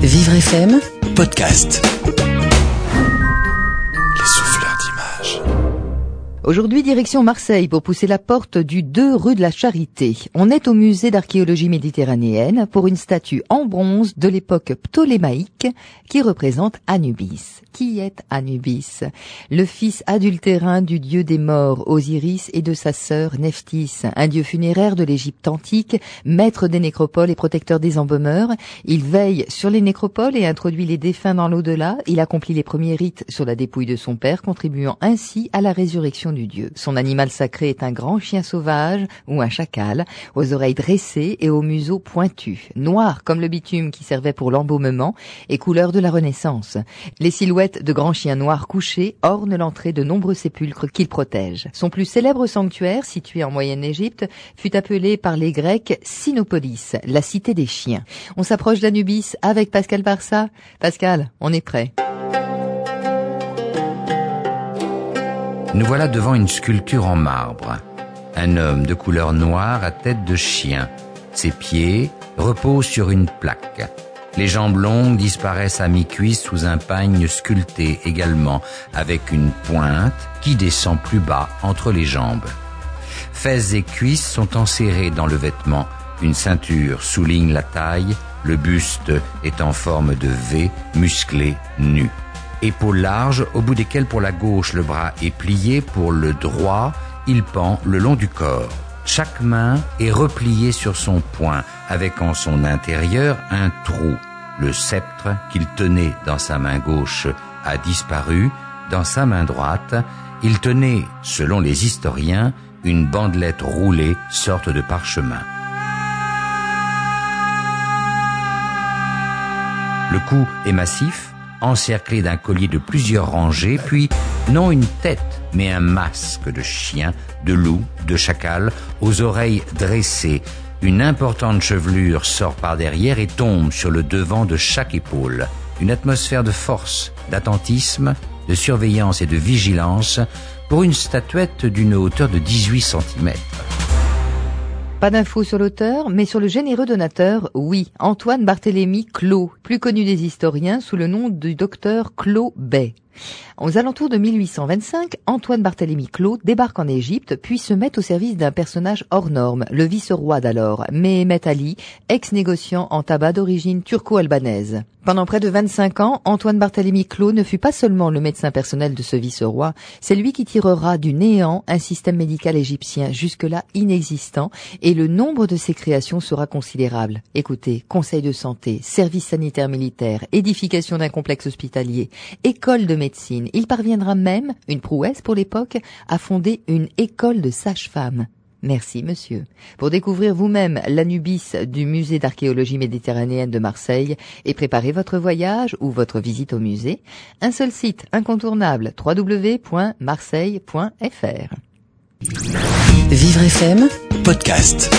Vivre FM, podcast. Aujourd'hui, direction Marseille pour pousser la porte du 2 rue de la Charité. On est au musée d'archéologie méditerranéenne pour une statue en bronze de l'époque ptolémaïque qui représente Anubis. Qui est Anubis? Le fils adultérin du dieu des morts Osiris et de sa sœur Nephthys, un dieu funéraire de l'Égypte antique, maître des nécropoles et protecteur des embaumeurs. Il veille sur les nécropoles et introduit les défunts dans l'au-delà. Il accomplit les premiers rites sur la dépouille de son père, contribuant ainsi à la résurrection Son animal sacré est un grand chien sauvage ou un chacal, aux oreilles dressées et au museau pointu, noir comme le bitume qui servait pour l'embaumement et couleur de la Renaissance. Les silhouettes de grands chiens noirs couchés ornent l'entrée de nombreux sépulcres qu'il protège. Son plus célèbre sanctuaire, situé en Moyenne-Égypte, fut appelé par les Grecs Sinopolis, la cité des chiens. On s'approche d'Anubis avec Pascal Barça. Pascal, on est prêt. Nous voilà devant une sculpture en marbre. Un homme de couleur noire à tête de chien. Ses pieds reposent sur une plaque. Les jambes longues disparaissent à mi-cuisse sous un pagne sculpté également, avec une pointe qui descend plus bas entre les jambes. Fesses et cuisses sont enserrées dans le vêtement. Une ceinture souligne la taille. Le buste est en forme de V, musclé, nu. Épaules larges, au bout desquelles pour la gauche le bras est plié, pour le droit il pend le long du corps. Chaque main est repliée sur son poing, avec en son intérieur un trou. Le sceptre qu'il tenait dans sa main gauche a disparu. Dans sa main droite, il tenait, selon les historiens, une bandelette roulée, sorte de parchemin. Le cou est massif, encerclé d'un collier de plusieurs rangées, puis non une tête, mais un masque de chien, de loup, de chacal, aux oreilles dressées. Une importante chevelure sort par derrière et tombe sur le devant de chaque épaule. Une atmosphère de force, d'attentisme, de surveillance et de vigilance pour une statuette d'une hauteur de 18 cm. Pas d'infos sur l'auteur, mais sur le généreux donateur, oui, Antoine Barthélemy Clos, plus connu des historiens sous le nom du docteur Clos Bay. Aux alentours de 1825, Antoine Barthélemy Clos débarque en Égypte, puis se met au service d'un personnage hors norme, le vice-roi d'alors, Mehemet Ali, ex-négociant en tabac d'origine turco-albanaise. Pendant près de 25 ans, Antoine Barthélemy Clos ne fut pas seulement le médecin personnel de ce vice-roi, c'est lui qui tirera du néant un système médical égyptien jusque-là inexistant, et le nombre de ses créations sera considérable. Écoutez, conseil de santé, service sanitaire militaire, édification d'un complexe hospitalier, école de Il parviendra même, une prouesse pour l'époque, à fonder une école de sages-femmes. Merci, monsieur. Pour découvrir vous-même l'Anubis du musée d'archéologie méditerranéenne de Marseille et préparer votre voyage ou votre visite au musée, un seul site incontournable www.marseille.fr. Vivre FM, Podcast.